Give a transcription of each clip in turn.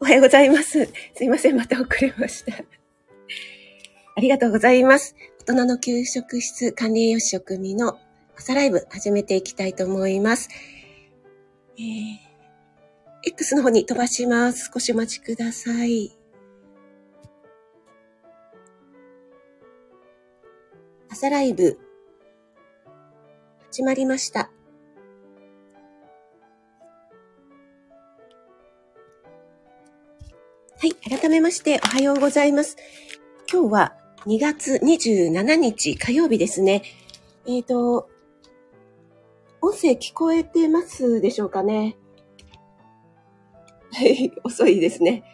おはようございます。すいません、また遅れました。ありがとうございます。大人の給食室管理栄養士職務の朝ライブ始めていきたいと思います。えー、X の方に飛ばします。少しお待ちください。朝ライブ始まりました。はい。改めまして、おはようございます。今日は2月27日火曜日ですね。えっ、ー、と、音声聞こえてますでしょうかね？はい。遅いですね。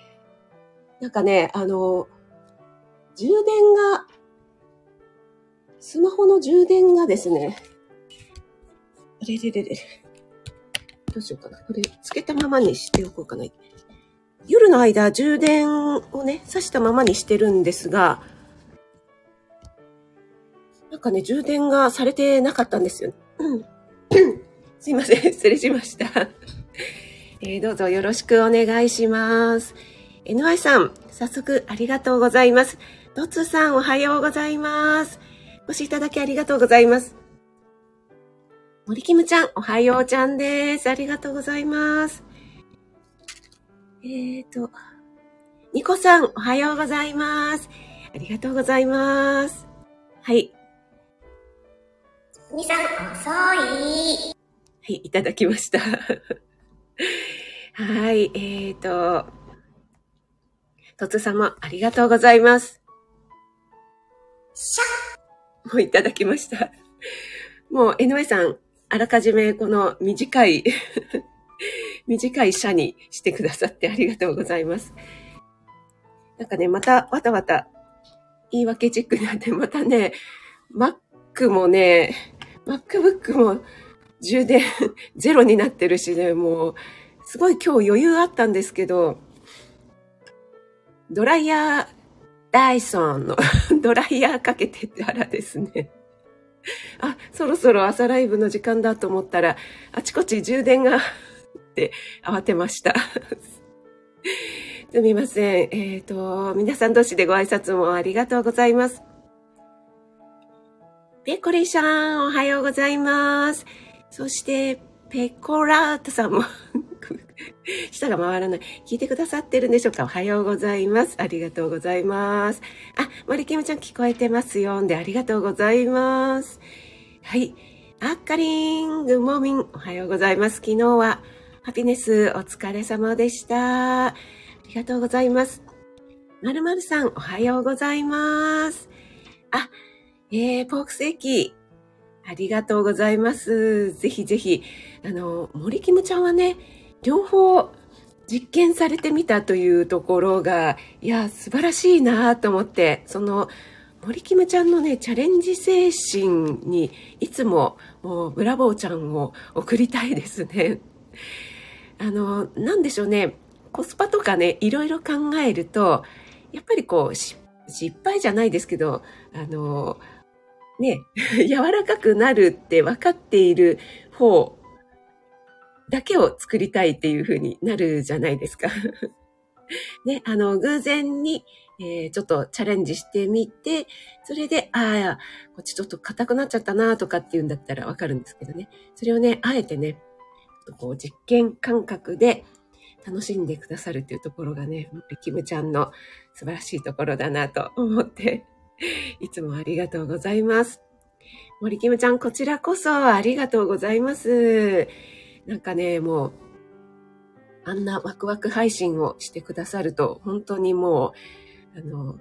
なんかね、あの、充電が、スマホの充電がですね、あれれれれ。どうしようかな。これ、つけたままにしておこうかな。夜の間、充電をね、挿したままにしてるんですが、なんかね、充電がされてなかったんですよ。うん。すいません、失礼しました。えー、どうぞよろしくお願いします。NY さん、早速ありがとうございます。トツさん、おはようございます。お越しいただきありがとうございます。森キムちゃん、おはようちゃんです。ありがとうございます。えーと、ニコさん、おはようございます。ありがとうございます。はい。みさん、遅い。はい、いただきました。はい、えーと、とつ様、ありがとうございます。しゃもういただきました。もう、江上さん、あらかじめこの短い短い社にしてくださってありがとうございます。なんかね、またわたわた言い訳チックになって、またね、Mac もね、MacBook も充電 ゼロになってるしね、もう、すごい今日余裕あったんですけど、ドライヤー、ダイソンの ドライヤーかけてたらですね、あ、そろそろ朝ライブの時間だと思ったら、あちこち充電がって慌てました。すみません。えっ、ー、と、皆さん同士でご挨拶もありがとうございます。ペコリシャン、おはようございます。そして、ペコラートさんも 舌が回らない。聞いてくださってるんでしょうか？おはようございます。ありがとうございます。あ、森キムちゃん聞こえてますよ。んで、ありがとうございます。はい。あっかりん、グモミン、おはようございます。昨日は、ハピネス、お疲れ様でした。ありがとうございます。まるまるさん、おはようございます。あ、えー、ポークセーキ。ありがとうございます。ぜひぜひ、あの、森キムちゃんはね、両方実験されてみたというところが、いや、素晴らしいなと思って、その、森キムちゃんのね、チャレンジ精神に、いつも、もう、ブラボーちゃんを送りたいですね。あの、なんでしょうね、コスパとかね、いろいろ考えると、やっぱりこう、失敗じゃないですけど、あの、ね、柔らかくなるって分かっている方だけを作りたいっていう風になるじゃないですか。ね、あの、偶然に、えー、ちょっとチャレンジしてみて、それで、ああ、こっちちょっと硬くなっちゃったなとかっていうんだったらわかるんですけどね。それをね、あえてね、こう実験感覚で楽しんでくださるっていうところがね、キムちゃんの素晴らしいところだなと思って、いつもありがとうございます。森キムちゃん、こちらこそありがとうございます。なんかね、もう、あんなワクワク配信をしてくださると、本当にもう、あの、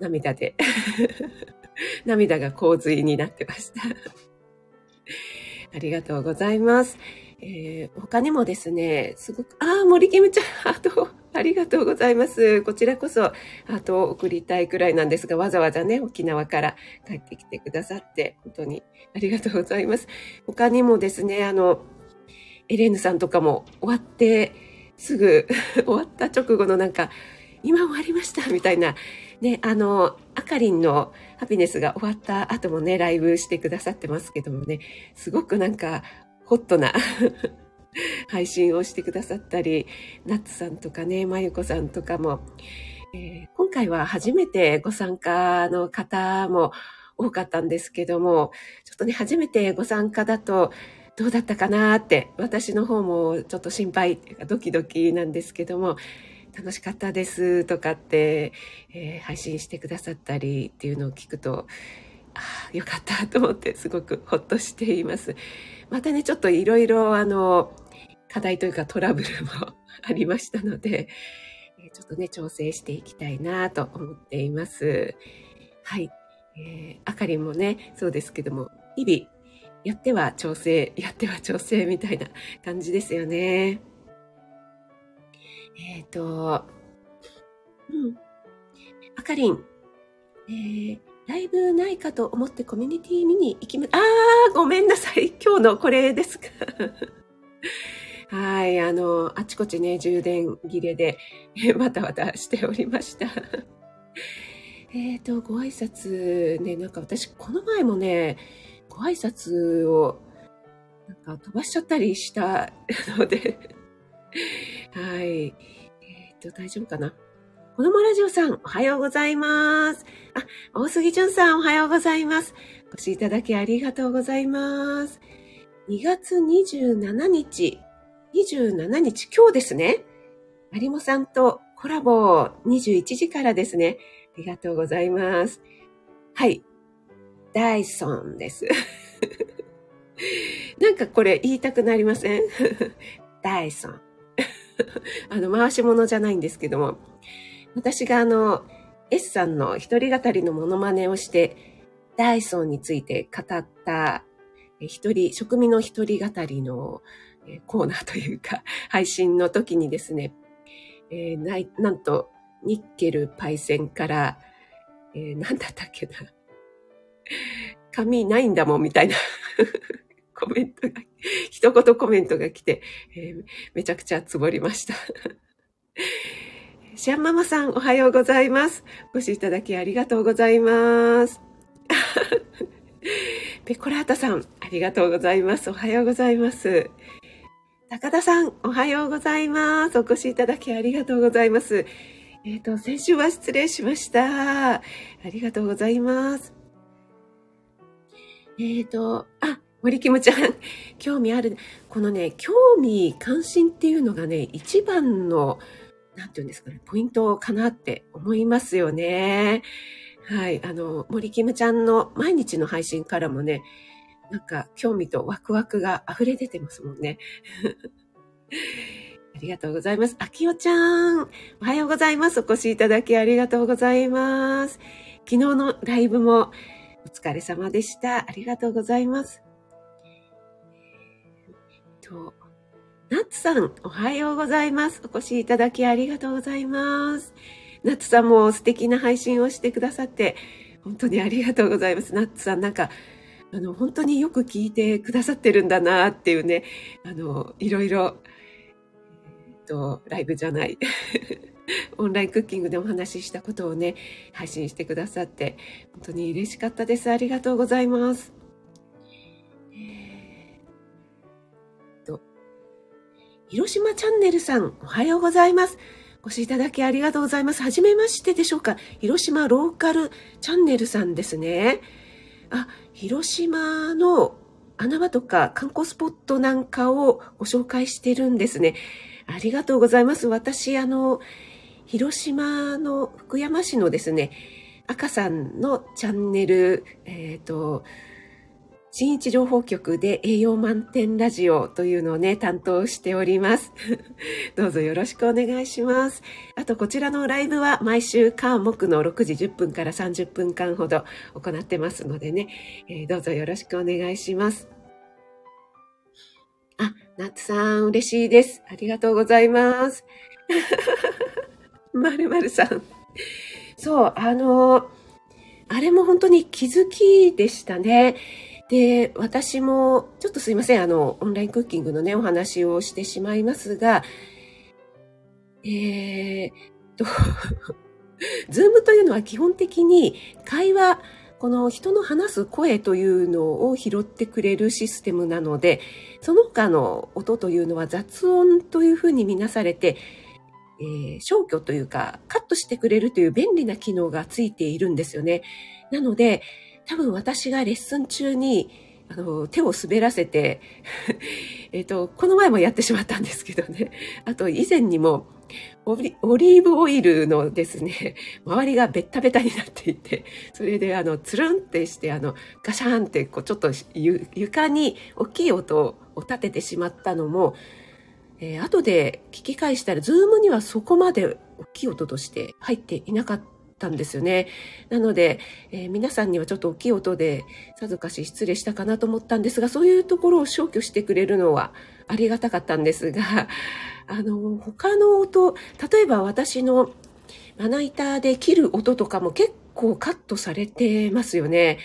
涙で 涙が洪水になってましたありがとうございます。えー、他にもですね、すごく、ああ、森キムちゃん、ハート、ありがとうございます。こちらこそ、ハートを送りたいくらいなんですが、わざわざね、沖縄から帰ってきてくださって、本当にありがとうございます。他にもですね、あの、エレーヌさんとかも終わって、すぐ 終わった直後のなんか、今終わりましたみたいな、ね、あの、あかりんのハピネスが終わった後もね、ライブしてくださってますけどもね、すごくなんか、ホットな 配信をしてくださったり、ナッツさんとかね、まゆこさんとかも、えー、今回は初めてご参加の方も多かったんですけども、ちょっとね、初めてご参加だと、どうだったかなって、私の方もちょっと心配ドキドキなんですけども、楽しかったですとかって、えー、配信してくださったりっていうのを聞くと、ああ、よかったと思ってすごくほっとしています。またね、ちょっといろいろあの、課題というかトラブルもありましたので、ちょっとね、調整していきたいなと思っています。はい。えー、あかりんもね、そうですけども、日々、やっては調整、やっては調整みたいな感じですよね。えっ、ー、と、うん。あかりん、えー、ライブないかと思ってコミュニティ見に行きま、あー、ごめんなさい。今日のこれですか。はい、あの、あちこちね、充電切れで、バタバタしておりました。えっと、ご挨拶ね、なんか私、この前もね、ご挨拶を、なんか飛ばしちゃったりしたのではい。えっ、と、大丈夫かな？子供ラジオさん、おはようございます。あ、大杉淳さん、おはようございます。お越しいただきありがとうございます。2月27日、27日、今日ですね。有もさんとコラボ21時からですね。ありがとうございます。はい。ダイソンです。なんかこれ言いたくなりません？ダイソン。あの、回し物じゃないんですけども、私があの、S さんの一人語りのモノマネをして、ダイソンについて語った、一人、職味の一人語りのコーナーというか、配信の時にですね、えー、ななんと、ニッケルパイセンから、えー、なんだったっけな。紙ないんだもんみたいな コメントが、一言コメントが来て、えー、めちゃくちゃつぼりました。シャンママさん、おはようございます。お越しいただきありがとうございます。ペコラータさん、ありがとうございます。おはようございます。高田さん、おはようございます。お越しいただきありがとうございます。えっ、ー、と、先週は失礼しました。ありがとうございます。えっ、ー、と、あ、森キムちゃん、興味ある。このね、興味、関心っていうのがね、一番の、なんていうんですかね、ポイントかなって思いますよね。はい。あの、森キムちゃんの毎日の配信からもね、なんか興味とワクワクが溢れ出てますもんね。ありがとうございます。あきおちゃん、おはようございます。お越しいただきありがとうございます。昨日のライブもお疲れ様でした。ありがとうございます。と、ナッツさん、おはようございます。お越しいただきありがとうございます。ナッツさんも素敵な配信をしてくださって、本当にありがとうございます。ナッツさん、なんか、あの、本当によく聞いてくださってるんだなっていうね、あの、いろいろ、えっと、ライブじゃない。オンラインクッキングでお話ししたことをね、配信してくださって、本当に嬉しかったです。ありがとうございます。広島チャンネルさん、おはようございます。お越しいただきありがとうございます。はじめましてでしょうか広島ローカルチャンネルさんですね。あ、広島の穴場とか観光スポットなんかをご紹介してるんですね。ありがとうございます。私、あの、広島の福山市のですね、赤さんのチャンネル、えっ、ー、と、新一情報局で栄養満点ラジオというのをね、担当しております。どうぞよろしくお願いします。あと、こちらのライブは毎週火木の6時10分から30分間ほど行ってますのでね、えー、どうぞよろしくお願いします。あ、ナッツさん、嬉しいです。ありがとうございます。まるまるさん。そう、あの、あれも本当に気づきでしたね。で、私も、ちょっとすいません、あの、オンラインクッキングのね、お話をしてしまいますが、えー、と、ズームというのは基本的に会話、この人の話す声というのを拾ってくれるシステムなので、その他の音というのは雑音というふうに見なされて、えー、消去というかカットしてくれるという便利な機能がついているんですよね。なので、多分私がレッスン中にあの、手を滑らせて えっと、この前もやってしまったんですけどね。あと、以前にもオリ、オリーブオイルのですね、周りがベッタベタになっていて、それで、あの、つるんってして、あの、ガシャンって、こう、ちょっと床に大きい音を立ててしまったのも、えー、後で聞き返したら、ズームにはそこまで大きい音として入っていなかったたんですよね。なので、えー、皆さんにはちょっと大きい音でさぞかし失礼したかなと思ったんですが、そういうところを消去してくれるのはありがたかったんですが、あの、他の音、例えば私のまな板で切る音とかも結構カットされてますよね。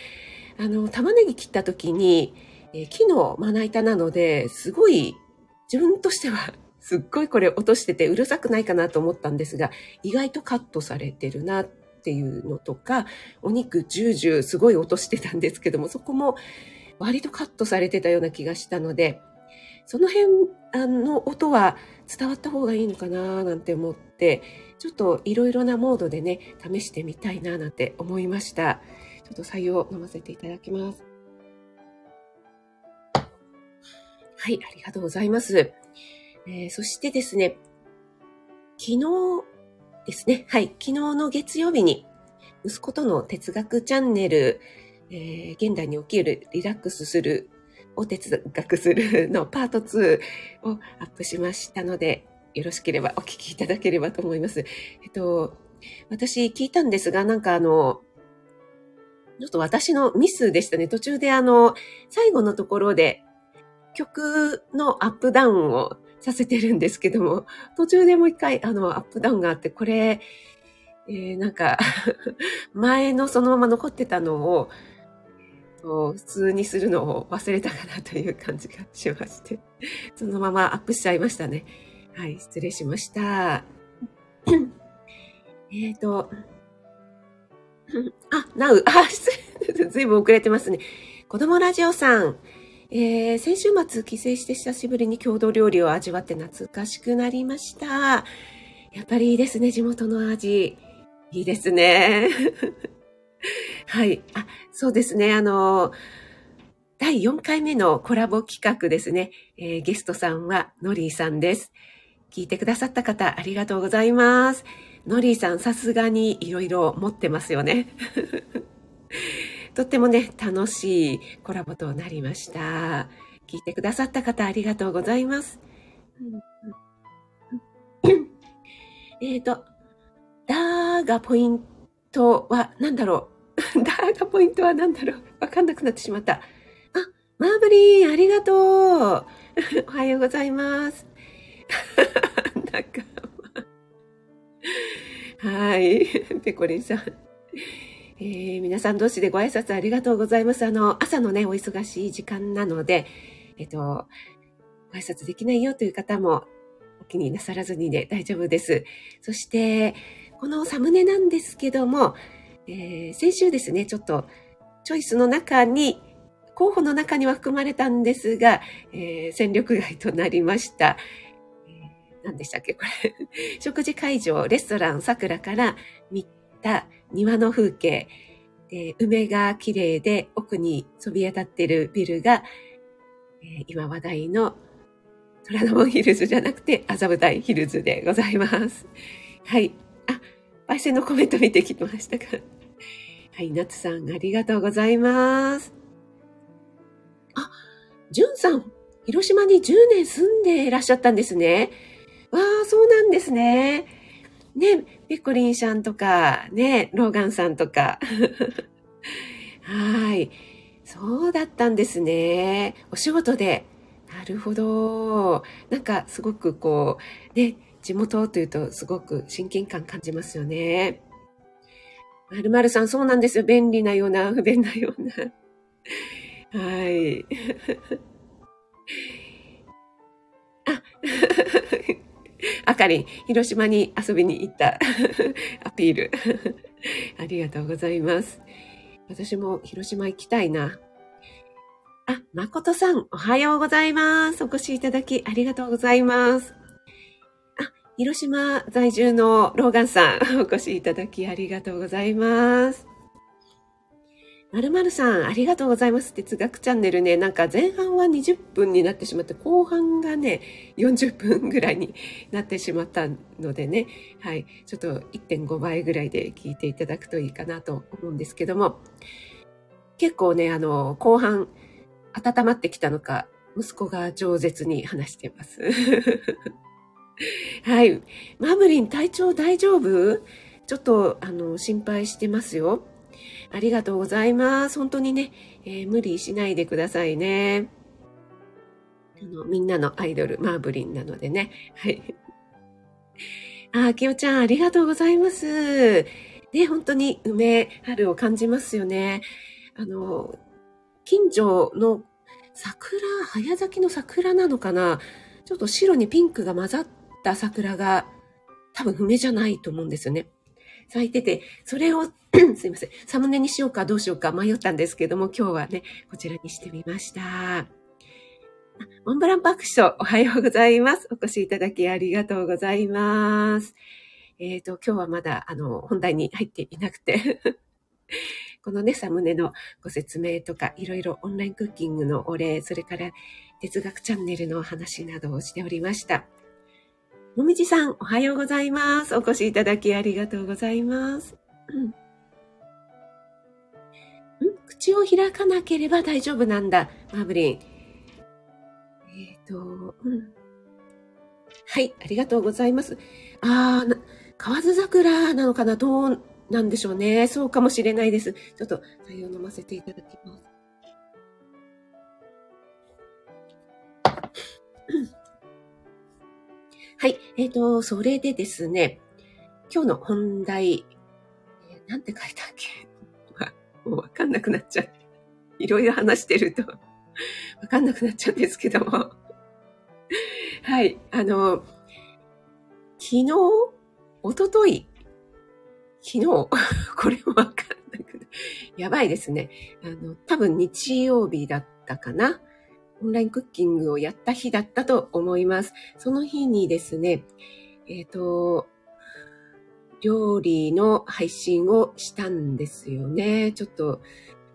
あの、玉ねぎ切った時に、え木のまな板なので、すごい、自分としてはすっごいこれ落としててうるさくないかなと思ったんですが、意外とカットされてるなっていうのとか、お肉ジュージューすごい落としてたんですけども、そこも割とカットされてたような気がしたので、その辺あの音は伝わった方がいいのかななんて思って、ちょっといろいろなモードでね、試してみたいななんて思いました。ちょっと採用飲ませていただきます。はい、ありがとうございます。えー、そしてですね、昨日ですね、はい、昨日の月曜日に、息子との哲学チャンネル、えー、現代に起きるリラックスするを哲学するのパート2をアップしましたので、よろしければお聞きいただければと思います。えっと、私聞いたんですが、なんかあの、ちょっと私のミスでしたね。途中であの、最後のところで曲のアップダウンをさせてるんですけども、途中でもう一回、あの、アップダウンがあって、これ、えー、なんか 前のそのまま残ってたのを、普通にするのを忘れたかなという感じがしまして、そのままアップしちゃいましたね。はい、失礼しました。えっと、あ、なう、あ、失礼、ずいぶん遅れてますね。子供ラジオさん、えー、先週末帰省して久しぶりに郷土料理を味わって懐かしくなりました。やっぱりいいですね、地元の味。いいですね。はい。あ、そうですね。あの、第4回目のコラボ企画ですね。えー、ゲストさんはノリーさんです。聞いてくださった方、ありがとうございます。ノリーさん、さすがにいろいろ持ってますよね。とってもね、楽しいコラボとなりました。聞いてくださった方ありがとうございます。えっと、ダーがポイントは何だろう ダーがポイントは何だろうわかんなくなってしまった。あ、マーブリン、ありがとう。おはようございます。なんか、はい。ペコリンさん。えー、皆さん同士でご挨拶ありがとうございます。あの、朝のね、お忙しい時間なので、えっと、ご挨拶できないよという方もお気になさらずにで大丈夫です。そして、このサムネなんですけども、えー、先週ですね、ちょっとチョイスの中に、候補の中には含まれたんですが、えー、戦力外となりました。何でしたっけこれ。食事会場、レストラン、桜から見た庭の風景、で梅が綺麗で奥にそびえ立ってるビルが、え、今話題の虎ノ門ヒルズじゃなくて麻布台ヒルズでございます。はい。あ、焙煎のコメント見てきましたか。はい、夏さんありがとうございます。あ、じゅんさん、広島に10年住んでいらっしゃったんですね。わあ、そうなんですね。ね、ペコリンさんとか、ね、ローガンさんとか。はい。そうだったんですね。お仕事で。なるほど。なんかすごくこう、ね、地元というとすごく親近感感じますよね。まるまるさん、そうなんですよ。便利なような、不便なような。はい。あ、あかりん、広島に遊びに行った アピール。ありがとうございます。私も広島行きたいな。あ、誠さん、おはようございます。お越しいただきありがとうございます。あ、広島在住のローガンさん、お越しいただきありがとうございます。まるまるさん、ありがとうございます。哲学チャンネルね、なんか前半は20分になってしまって、後半がね、40分ぐらいになってしまったのでね、はい、ちょっと1.5倍ぐらいで聞いていただくといいかなと思うんですけども、結構ね、あの、後半、温まってきたのか、息子が饒舌に話してます。はい。マブリン、体調大丈夫？ちょっと、あの、心配してますよ。ありがとうございます。本当にね、えー、無理しないでくださいね。あの、みんなのアイドル、マーブリンなのでね。はい。あ、きよちゃん、ありがとうございます。ね、本当に梅、春を感じますよね。あの、近所の桜、早咲きの桜なのかなちょっと白にピンクが混ざった桜が多分梅じゃないと思うんですよね。咲いてて、それを すいません。サムネにしようかどうしようか迷ったんですけども、今日はね、こちらにしてみました。モンブランパクショおはようございます。お越しいただきありがとうございます。えっ、ー、と、今日はまだ、あの、本題に入っていなくて このね、サムネのご説明とか、いろいろオンラインクッキングのお礼、それから哲学チャンネルの話などをしておりました。もみじさん、おはようございます。お越しいただきありがとうございます。うん、口を開かなければ大丈夫なんだ、マーブリン。えっ、ー、と、うん。はい、ありがとうございます。あー、河津桜なのかな？どうなんでしょうね。そうかもしれないです。ちょっと、採用飲ませていただきます。はい。えっ、ー、と、それでですね、今日の本題、えー、なんて書いたっけ？もうわかんなくなっちゃう。いろいろ話してると、わかんなくなっちゃうんですけども。はい。あの、昨日、おととい、昨日、これもわかんなくなやばいですね。あの、多分日曜日だったかな？オンラインクッキングをやった日だったと思います。その日にですね、えっ、ー、と、料理の配信をしたんですよね。ちょっと、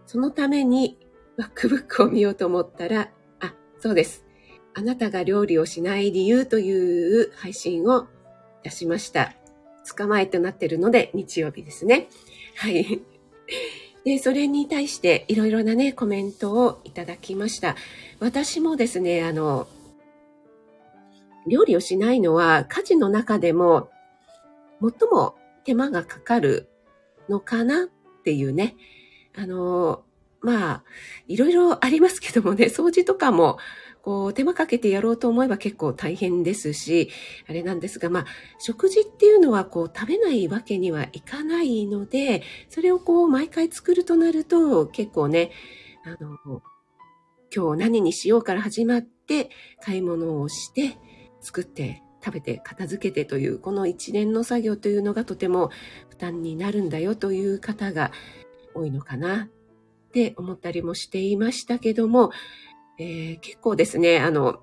そのために MacBook を見ようと思ったら、あ、そうです。あなたが料理をしない理由という配信を出しました。捕まえとなってるので、日曜日ですね。はい。で、それに対していろいろなね、コメントをいただきました。私もですね、あの、料理をしないのは家事の中でも最も手間がかかるのかなっていうね。あの、まあ、いろいろありますけどもね、掃除とかも、こう、手間かけてやろうと思えば結構大変ですし、あれなんですが、まあ、食事っていうのはこう、食べないわけにはいかないので、それをこう、毎回作るとなると、結構ね、あの、今日何にしようから始まって、買い物をして、作って食べて片付けてというこの一連の作業というのがとても負担になるんだよという方が多いのかなって思ったりもしていましたけども、えー、結構ですね、あの、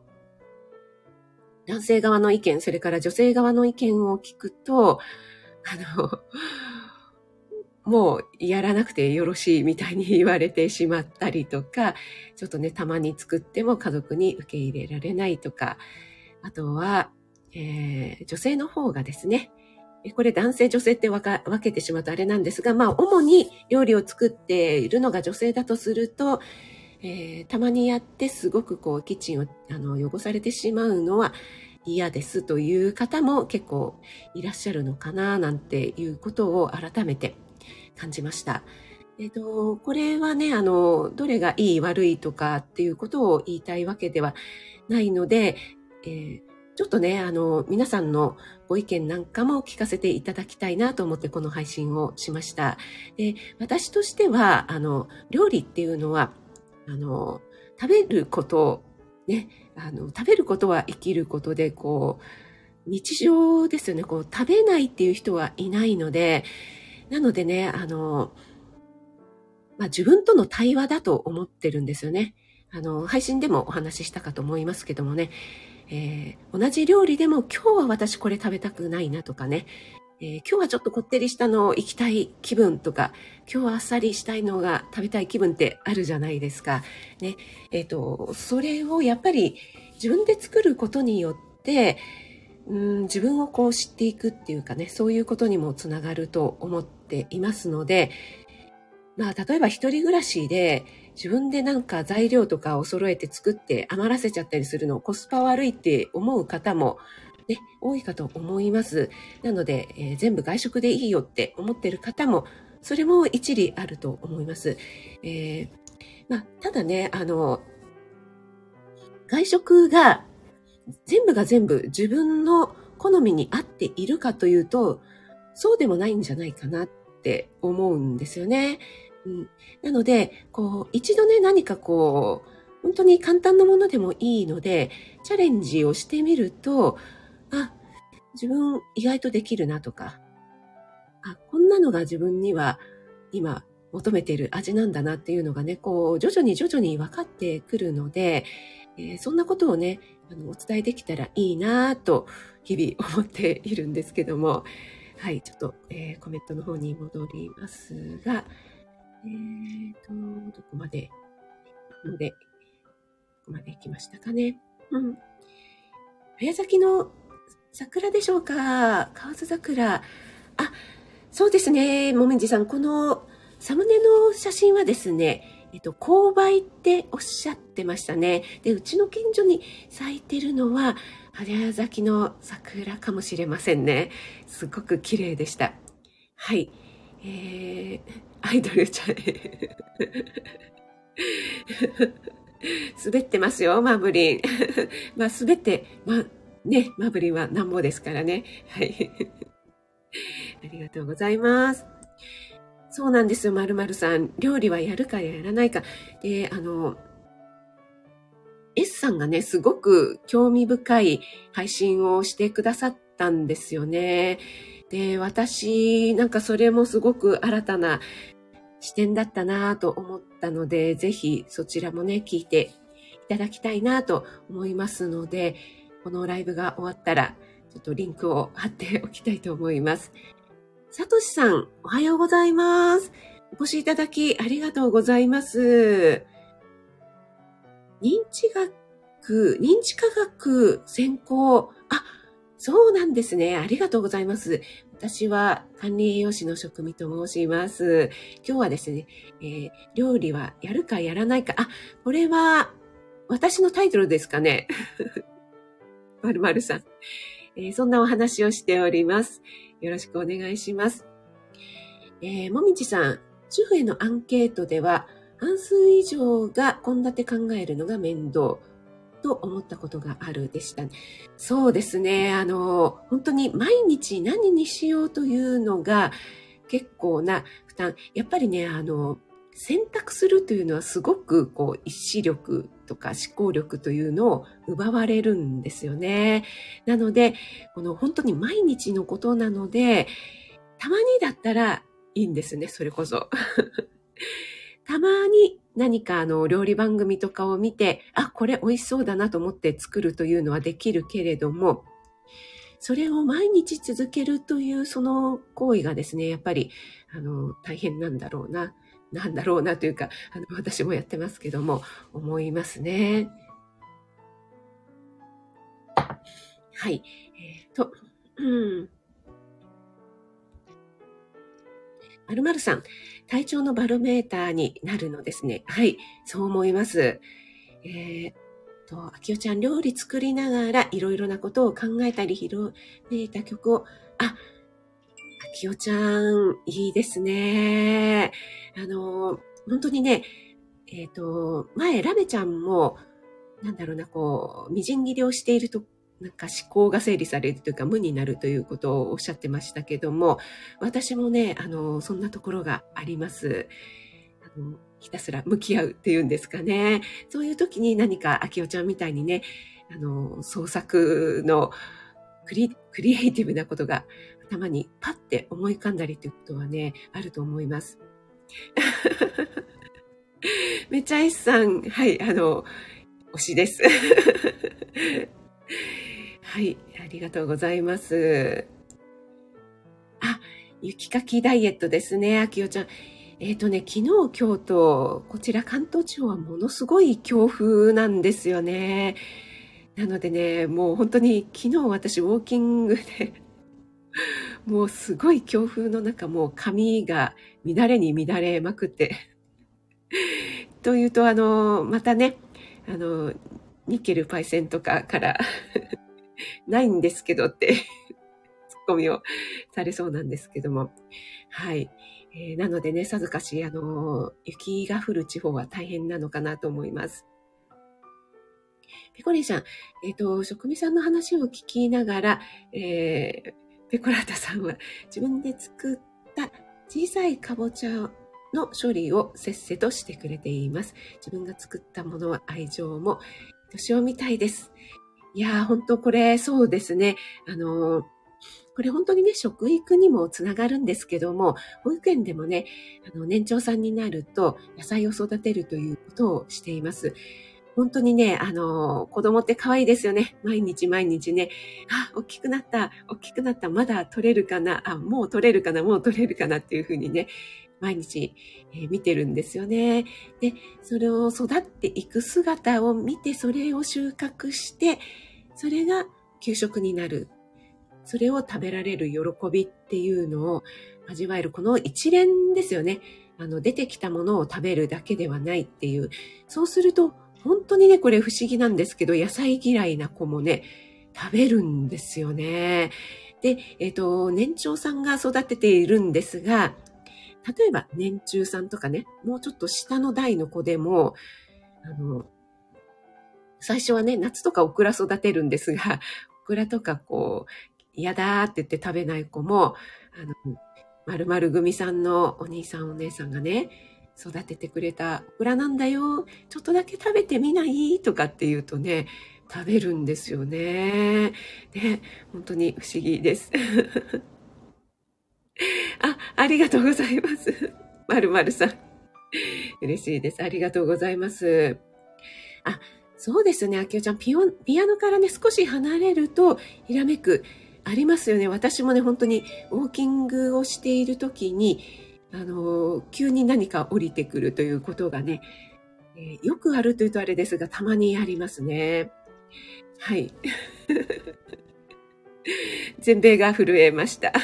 男性側の意見、それから女性側の意見を聞くと、あの、もうやらなくてよろしいみたいに言われてしまったりとか、ちょっとね、たまに作っても家族に受け入れられないとか、あとは、えー、女性の方がですね、これ男性女性って分けてしまうとあれなんですが、まあ主に料理を作っているのが女性だとすると、えー、たまにやってすごくこうキッチンをあの汚されてしまうのは嫌ですという方も結構いらっしゃるのかななんていうことを改めて感じました。えっ、ー、と、これはね、あの、どれがいい悪いとかっていうことを言いたいわけではないので、えー、ちょっとね、あの、皆さんのご意見なんかも聞かせていただきたいなと思ってこの配信をしました。で、私としては、あの、料理っていうのは、あの、食べること、ね、あの、食べることは生きることで、こう、日常ですよね、こう、食べないっていう人はいないので、なのでね、あの、まあ自分との対話だと思ってるんですよね。あの、配信でもお話ししたかと思いますけどもね、えー、同じ料理でも今日は私これ食べたくないなとかね、えー、今日はちょっとこってりしたのを行きたい気分とか、今日はあっさりしたいのが食べたい気分ってあるじゃないですか。ね。えっ、ー、と、それをやっぱり自分で作ることによって、うん、自分をこう知っていくっていうかね、そういうことにもつながると思っていますので、まあ、例えば一人暮らしで自分でなんか材料とかを揃えて作って余らせちゃったりするのコスパ悪いって思う方もね、多いかと思います。なので、えー、全部外食でいいよって思ってる方も、それも一理あると思います。えー、まあ、ただね、あの、外食が全部が全部自分の好みに合っているかというと、そうでもないんじゃないかなって思うんですよね。うん、なので、こう、一度ね、何かこう、本当に簡単なものでもいいので、チャレンジをしてみると、あ、自分意外とできるなとか、あ、こんなのが自分には今求めている味なんだなっていうのがね、こう、徐々に徐々に分かってくるので、えー、そんなことをね、あの、お伝えできたらいいなと、日々思っているんですけども、はい、ちょっと、えー、コメントの方に戻りますが、えーと、どこまで、ので、どこまで行きましたかね。うん。早咲きの桜でしょうか？河津桜。あ、そうですね。もみじさん、このサムネの写真はですね、えっと、勾配っておっしゃってましたね。で、うちの近所に咲いてるのは、早咲きの桜かもしれませんね。すごく綺麗でした。はい。えー、アイドルちゃん。滑ってますよ、マブリン。まあ、滑って、まあ、ね、マブリンはなんぼですからね。はい。ありがとうございます。そうなんですよ、まるまるさん。料理はやるかやらないか。で、あの、S さんがね、すごく興味深い配信をしてくださったんですよね。で、私、なんかそれもすごく新たな視点だったなと思ったので、ぜひそちらもね、聞いていただきたいなと思いますので、このライブが終わったら、ちょっとリンクを貼っておきたいと思います。さとしさん、おはようございます。お越しいただきありがとうございます。認知学、認知科学専攻、あ、そうなんですね。ありがとうございます。私は管理栄養士の職味と申します。今日はですね、えー、料理はやるかやらないか。あ、これは私のタイトルですかね。まるまるさん、えー、そんなお話をしております。よろしくお願いします。えー、もみじさん、主婦へのアンケートでは、半数以上が献立考えるのが面倒と思ったことがあるでした。そうですね。あの、本当に毎日何にしようというのが結構な負担。やっぱりね、あの、選択するというのはすごくこう意志力とか思考力というのを奪われるんですよね。なので、この本当に毎日のことなので、たまにだったらいいんですね、それこそ。たまに何かあの料理番組とかを見て、あ、これ美味しそうだなと思って作るというのはできるけれども、それを毎日続けるというその行為がですね、やっぱりあの大変なんだろうな。なんだろうなというか、あの、私もやってますけども、思いますね。はい。えっ、ー、と、うん。まるまるさん、体調のバロメーターになるのですね。はい、そう思います。えー、と、あきおちゃん、料理作りながらいろいろなことを考えたり、広めた曲を、ああ、きおちゃん、いいですね。あの、本当にね、えっ、ー、と、前、ラメちゃんも、なんだろうな、こう、みじん切りをしていると、なんか思考が整理されるというか無になるということをおっしゃってましたけども、私もね、あの、そんなところがあります。あのひたすら向き合うっていうんですかね。そういう時に何か、あきおちゃんみたいにね、あの、創作のクリクリエイティブなことが頭にパッて思い浮かんだりということはね、あると思います。めちゃいさん、はい、あの、推しです。はい、ありがとうございます。あ、雪かきダイエットですね、あきおちゃん。えっ、ー、とね、昨日、今日と、こちら関東地方はものすごい強風なんですよね。なのでね、もう本当に昨日私ウォーキングでもうすごい強風の中、もう髪が乱れに乱れまくって というと、あの、またね、あの、ニッケルパイセンとかから ないんですけどってツッコミをされそうなんですけども。はい。えー、なのでね、さぞかし、あの、雪が降る地方は大変なのかなと思います。ペコリンさん、えっ、ー、と、職味さんの話を聞きながら、えー、ペコラータさんは自分で作った小さいかぼちゃの処理をせっせとしてくれています。自分が作ったものは愛情も、年をみたいです。いやー、本当これ、そうですね。あのー、これ本当にね、食育にもつながるんですけども、保育園でもね、あの、年長さんになると野菜を育てるということをしています。本当にね、あの、子供って可愛いですよね。毎日毎日ね、あ、大きくなった、大きくなった、まだ取れるかな、あ、もう取れるかな、もう取れるかなっていうふうにね、毎日、えー、見てるんですよね。で、それを育っていく姿を見て、それを収穫して、それが給食になる。それを食べられる喜びっていうのを味わえる、この一連ですよね。あの、出てきたものを食べるだけではないっていう。そうすると、本当にね、これ不思議なんですけど、野菜嫌いな子もね、食べるんですよね。で、えっ、ー、と、年長さんが育てているんですが、例えば年中さんとかね、もうちょっと下の代の子でも、あの、最初はね、夏とかオクラ育てるんですが、オクラとかこう、嫌だって言って食べない子も、あの、〇〇組さんのお兄さんお姉さんがね、育ててくれたオクラなんだよ。ちょっとだけ食べてみない？とかって言うとね、食べるんですよね。ね、本当に不思議です。あ、ありがとうございます。まるまるさん。嬉しいです。ありがとうございます。あ、そうですね、あきおちゃんピオ、ピアノからね、少し離れると、ひらめく、ありますよね。私もね、本当にウォーキングをしている時に、あの、急に何か降りてくるということがね、えー、よくあるというとあれですが、たまにありますね。はい。全米が震えました。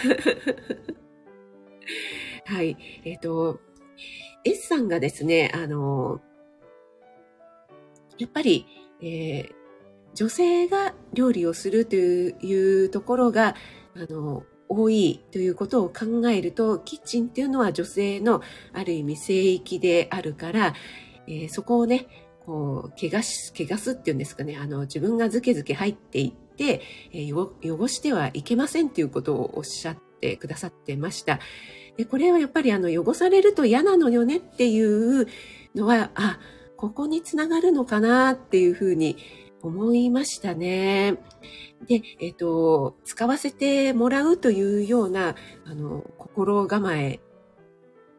はい。えっ、ー、と、S さんがですね、あの、やっぱり、えー、女性が料理をするというところが、あの、多いということを考えると、キッチンっていうのは女性のある意味聖域であるから、えー、そこをね、こう、怪我し、怪我すっていうんですかね、あの、自分がズケズケ入っていって、えー、汚してはいけませんっていうことをおっしゃってくださってました。で、これはやっぱりあの、汚されると嫌なのよねっていうのは、あ、ここにつながるのかなっていうふうに思いましたね。で、えっ、と、使わせてもらうというような、あの、心構え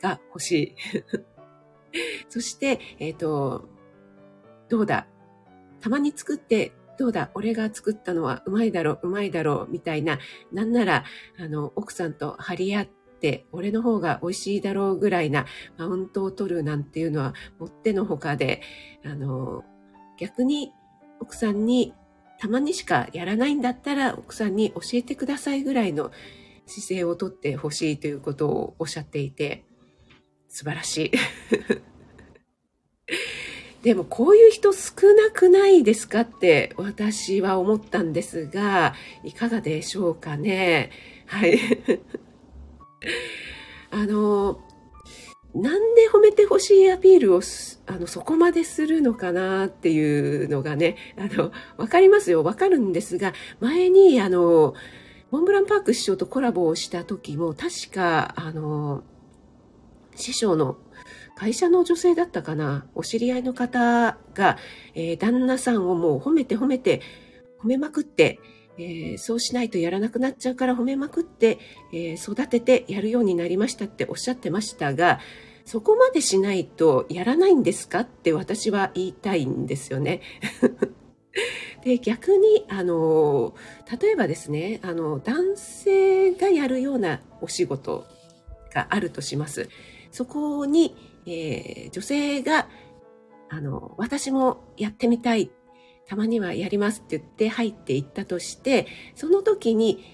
が欲しい。そして、えっ、と、どうだ？たまに作って、どうだ？俺が作ったのはうまいだろう、うまいだろう、みたいな、なんなら、あの、奥さんと張り合って、俺の方が美味しいだろうぐらいなマウントを取るなんていうのはもってのほかで、あの、逆に奥さんにたまにしかやらないんだったら奥さんに教えてくださいぐらいの姿勢をとってほしいということをおっしゃっていて、素晴らしい。でもこういう人少なくないですかって私は思ったんですが、いかがでしょうかね。はい。あの、なんで褒めてほしいアピールをあのそこまでするのかなっていうのがね、あの、わかりますよ。わかるんですが、前にあの、モンブランパーク師匠とコラボをした時も、確か、あの、師匠の会社の女性だったかな、お知り合いの方が、えー、旦那さんをもう褒めて褒めて、褒めまくって、えー、そうしないとやらなくなっちゃうから褒めまくって、えー、育ててやるようになりましたっておっしゃってましたが、そこまでしないとやらないんですかって私は言いたいんですよね。で逆にあの例えばですねあの男性がやるようなお仕事があるとします。そこに、えー、女性があの私もやってみたいたまにはやりますって言って入っていったとしてその時に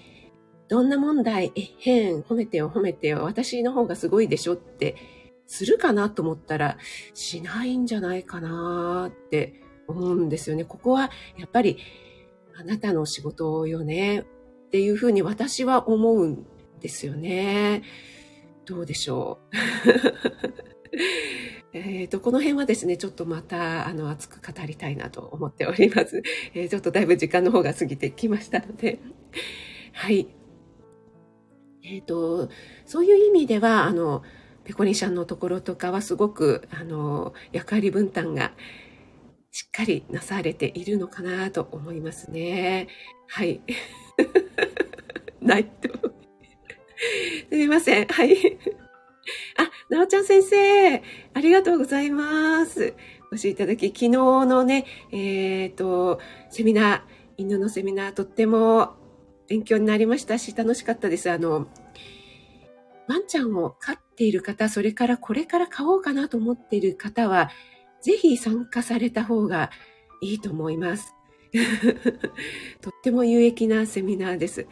どんな問題えへん褒めてよ褒めてよ私の方がすごいでしょってするかなと思ったらしないんじゃないかなって思うんですよね。ここはやっぱりあなたの仕事よねっていうふうに私は思うんですよね。どうでしょう？えっと、この辺はですね、ちょっとまた、あの、熱く語りたいなと思っております。えー、ちょっとだいぶ時間の方が過ぎてきましたので。はい。えっ、ー、と、そういう意味では、あの、ペコリシャンのところとかはすごく、あの、役割分担がしっかりなされているのかなと思いますね。はい。ないと。すみません。はい。あ、なおちゃん先生、ありがとうございます。お越しいただき、昨日のね、えっ、ー、と、セミナー、犬のセミナー、とっても勉強になりましたし、楽しかったです。あの、ワンちゃんを飼っている方、それからこれから飼おうかなと思っている方は、ぜひ参加された方がいいと思います。とっても有益なセミナーです。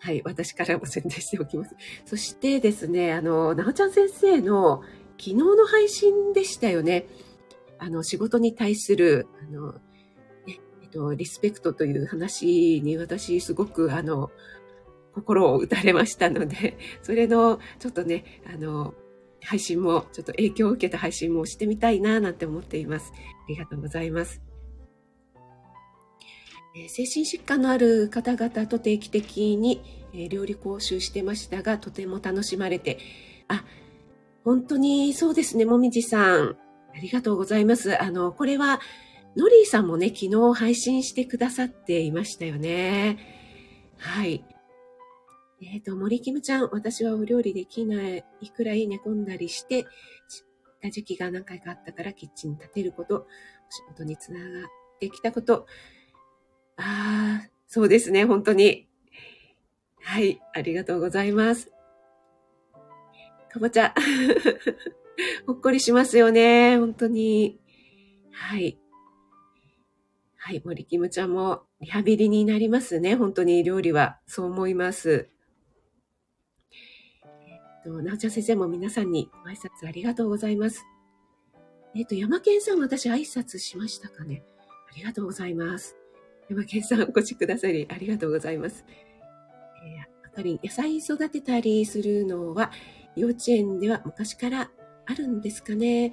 はい、私からも宣伝しておきます。そしてですね、あの、なおちゃん先生の昨日の配信でしたよね。あの、仕事に対する、あの、ね、えっと、リスペクトという話に私すごく、あの、心を打たれましたので、それの、ちょっとね、あの、配信も、ちょっと影響を受けた配信もしてみたいな、なんて思っています。ありがとうございます。精神疾患のある方々と定期的に料理講習してましたが、とても楽しまれて、あ、本当にそうですね、もみじさん。ありがとうございます。あの、これは、ノリーさんもね、昨日配信してくださっていましたよね。はい。えっ、ー、と、森キムちゃん、私はお料理できないくらい寝込んだりして、た時期が何回かあったからキッチンに立てること、お仕事につながってきたこと、ああ、そうですね、本当に。はい、ありがとうございます。かぼちゃ。ほっこりしますよね、本当に。はい。はい、森キムちゃんもリハビリになりますね、本当に料理は。そう思います。えっと、なおちゃん先生も皆さんにご挨拶ありがとうございます。えっと、山健さん私挨拶しましたかねありがとうございます。山健さんお越しくださりありがとうございます。えー、あかりん、野菜育てたりするのは幼稚園では昔からあるんですかね？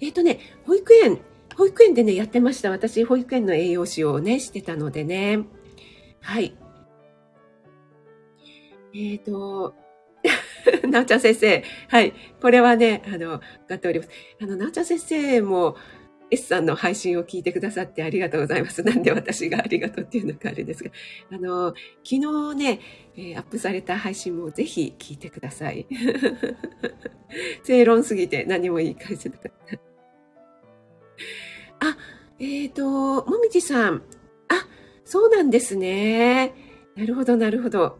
えっ、ー、とね、保育園、保育園でね、やってました。私、保育園の栄養士をね、してたのでね。はい。えっ、ー、と、なおちゃん先生。はい。これはね、あの、がっております。あの、なおちゃん先生も、S さんの配信を聞いてくださってありがとうございます。なんで私がありがとうっていうのかあれですが、あの、昨日ね、えー、アップされた配信もぜひ聞いてください。正論すぎて何も言い返せなかった。あ、えっ、ー、と、もみじさん。あ、そうなんですね。なるほど、なるほど。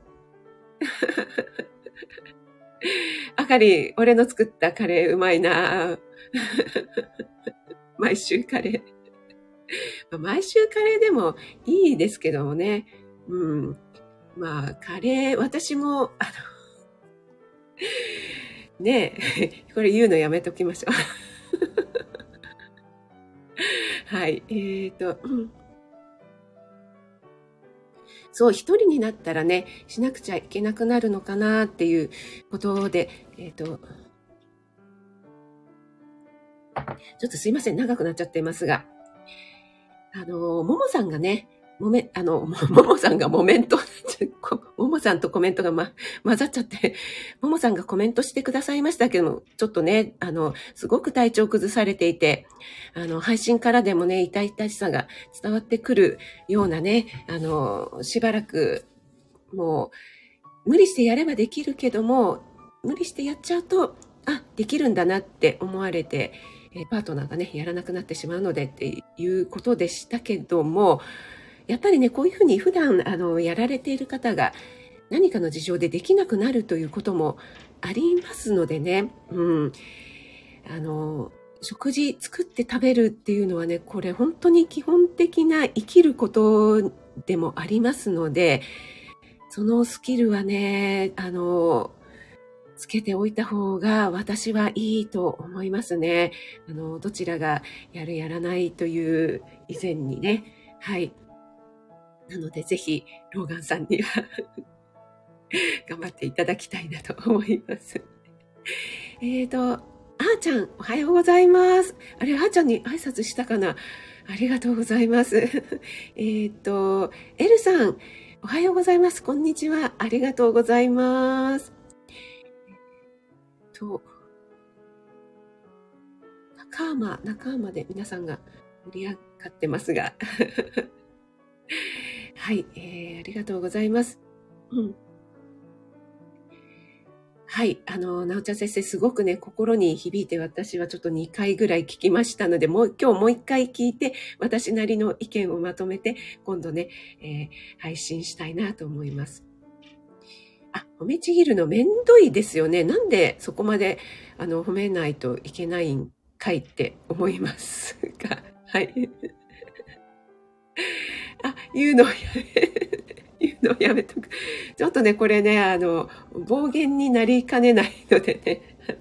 あかり、俺の作ったカレーうまいな。毎週カレー。毎週カレーでもいいですけどもね。うん。まあ、カレー、私も、あの、ねえ、これ言うのやめときましょう。はい。えっ、ー、と、そう、一人になったらね、しなくちゃいけなくなるのかなっていうことで、えっ、ー、と、ちょっとすいません、長くなっちゃってますが、あの、ももさんがね、もめ、あの、ももさんがモメント、ももさんとコメントがま、混ざっちゃって、ももさんがコメントしてくださいましたけども、ちょっとね、あの、すごく体調崩されていて、あの、配信からでもね、痛々しさが伝わってくるようなね、あの、しばらく、もう、無理してやればできるけども、無理してやっちゃうと、あ、できるんだなって思われて、えパートナーがね、やらなくなってしまうのでっていうことでしたけども、やっぱりね、こういうふうに普段、あの、やられている方が何かの事情でできなくなるということもありますのでね、うん。あの、食事作って食べるっていうのはね、これ本当に基本的な生きることでもありますので、そのスキルはね、あの、つけておいた方が私はいいと思いますね。あの、どちらがやるやらないという以前にね。はい。なのでぜひ、ローガンさんには 頑張っていただきたいなと思います。えっ、ー、と、あーちゃん、おはようございます。あれ、あーちゃんに挨拶したかな？ありがとうございます。えっと、エルさん、おはようございます。こんにちは。ありがとうございます。と、仲間、仲間で皆さんが盛り上がってますが。はい、えー、ありがとうございます。うん。はい。あの、なおちゃん先生、すごくね、心に響いて私はちょっと2回ぐらい聞きましたので、もう今日もう1回聞いて、私なりの意見をまとめて、今度ね、えー、配信したいなと思います。あ、褒めちぎるのめんどいですよね。なんでそこまで、あの、褒めないといけないんかいって思いますが、はい。あ、言うのやめ、言うのやめとく。ちょっとね、これね、あの、暴言になりかねないのでね。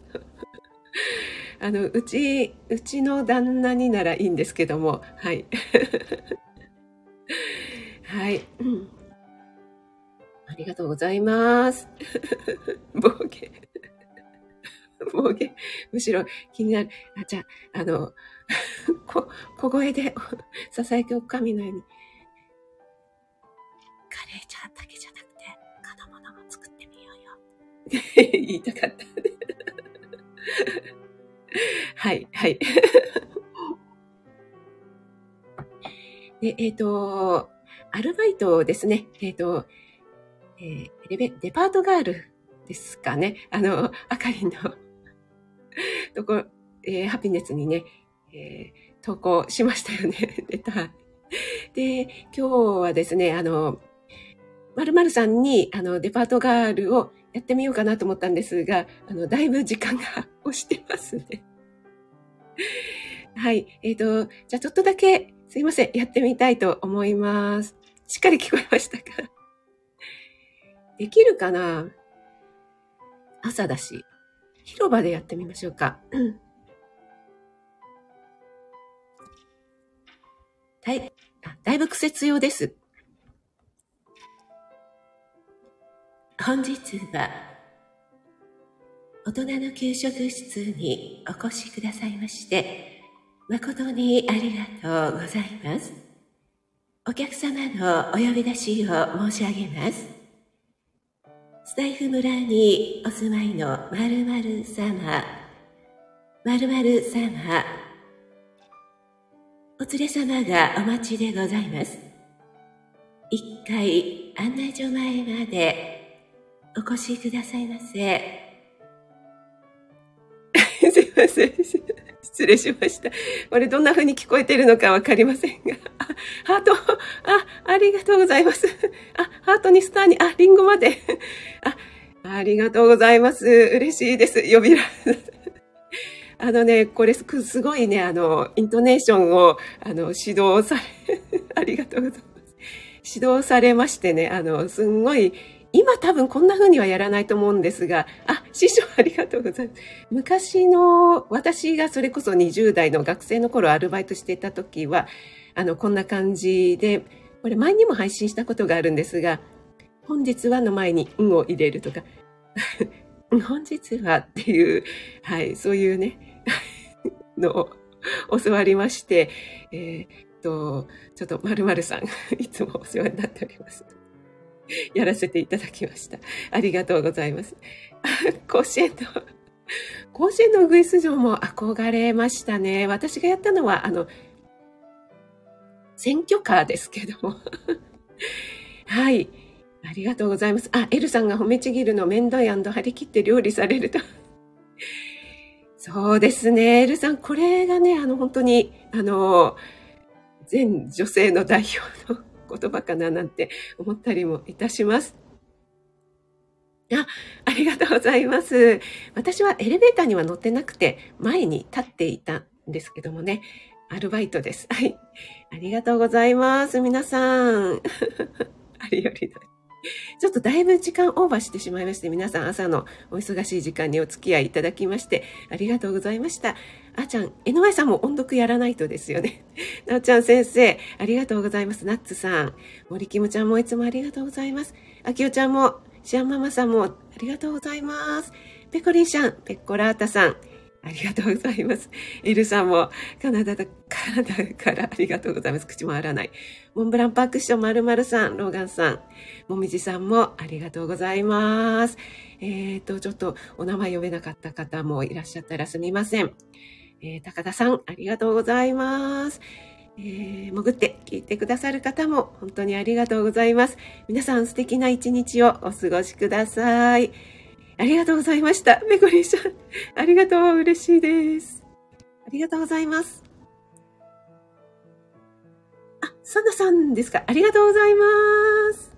あの、うち、うちの旦那にならいいんですけども、はい。はい。うんりがとうございます。暴言。暴言。むしろ気になる。あ、じゃあ、あの、こ、小声で、ささやきおかみのように、カレーちゃんだけじゃなくて、他のものも作ってみようよ。言いたかった。はい、はい。で、えっ、ー、と、アルバイトですね。えっ、ー、と、えー、レベ、デパートガールですかね。あの、あかりの とこ、えー、ハピネスにね、えー、投稿しましたよね。レター。で、今日はですね、あの、まるまるさんに、あの、デパートガールをやってみようかなと思ったんですが、あの、だいぶ時間が 押してますね。はい。えっ、ー、と、じゃあちょっとだけ、すいません、やってみたいと思います。しっかり聞こえましたか？できるかな？朝だし。広場でやってみましょうか。だいあだいぶ苦節用です。本日は、大人の給食室にお越しくださいまして、誠にありがとうございます。お客様のお呼び出しを申し上げます。スタイフ村にお住まいの〇〇様、〇〇様、お連れ様がお待ちでございます。一回案内所前までお越しくださいませ。すいません。失礼しました。これどんな風に聞こえてるのかわかりませんが。あ、ハート、あ、ありがとうございます。あ、ハートにスターに、あ、リンゴまで。あ、ありがとうございます。嬉しいです。呼びら。あのね、これすごいね、あの、イントネーションを、あの、指導され、ありがとうございます。指導されましてね、あの、すんごい今多分こんな風にはやらないと思うんですが、あ、師匠ありがとうございます。昔の私がそれこそ20代の学生の頃アルバイトしていた時は、あの、こんな感じで、これ前にも配信したことがあるんですが、本日はの前に運を入れるとか、本日はっていう、はい、そういうね、のを教わりまして、えー、っと、ちょっと〇〇さん、いつもお世話になっております。やらせていただきました。ありがとうございます。甲子園の、甲子園のウグイス城も憧れましたね。私がやったのは、あの、選挙カーですけども。はい。ありがとうございます。あ、エルさんが褒めちぎるの面倒い張り切って料理されると。そうですね。エルさん、これがね、あの、本当に、あの、全女性の代表の言葉かななんて思ったりもいたします。あ、ありがとうございます。私はエレベーターには乗ってなくて、前に立っていたんですけどもね、アルバイトです。はい。ありがとうございます。皆さん。ありよりだ。ちょっとだいぶ時間オーバーしてしまいまして、皆さん朝のお忙しい時間にお付き合いいただきまして、ありがとうございました。あーちゃん、NY さんも音読やらないとですよね。なおちゃん先生、ありがとうございます。ナッツさん。森キムちゃんもいつもありがとうございます。あきおちゃんもシアンママさんもありがとうございます。ペコリンシャン、ペコラータさん、ありがとうございます。エルさんもカナダだ、カナダからありがとうございます。口もあらない。モンブランパーク師匠まるまるさん、ローガンさん、もみじさんもありがとうございます。えっ、ー、と、ちょっとお名前呼べなかった方もいらっしゃったらすみません。えー、高田さん、ありがとうございます。えー、潜って聞いてくださる方も本当にありがとうございます。皆さん素敵な一日をお過ごしください。ありがとうございました。めぐりさん、ありがとう。嬉しいです。ありがとうございます。あ、サンナさんですか？ありがとうございます。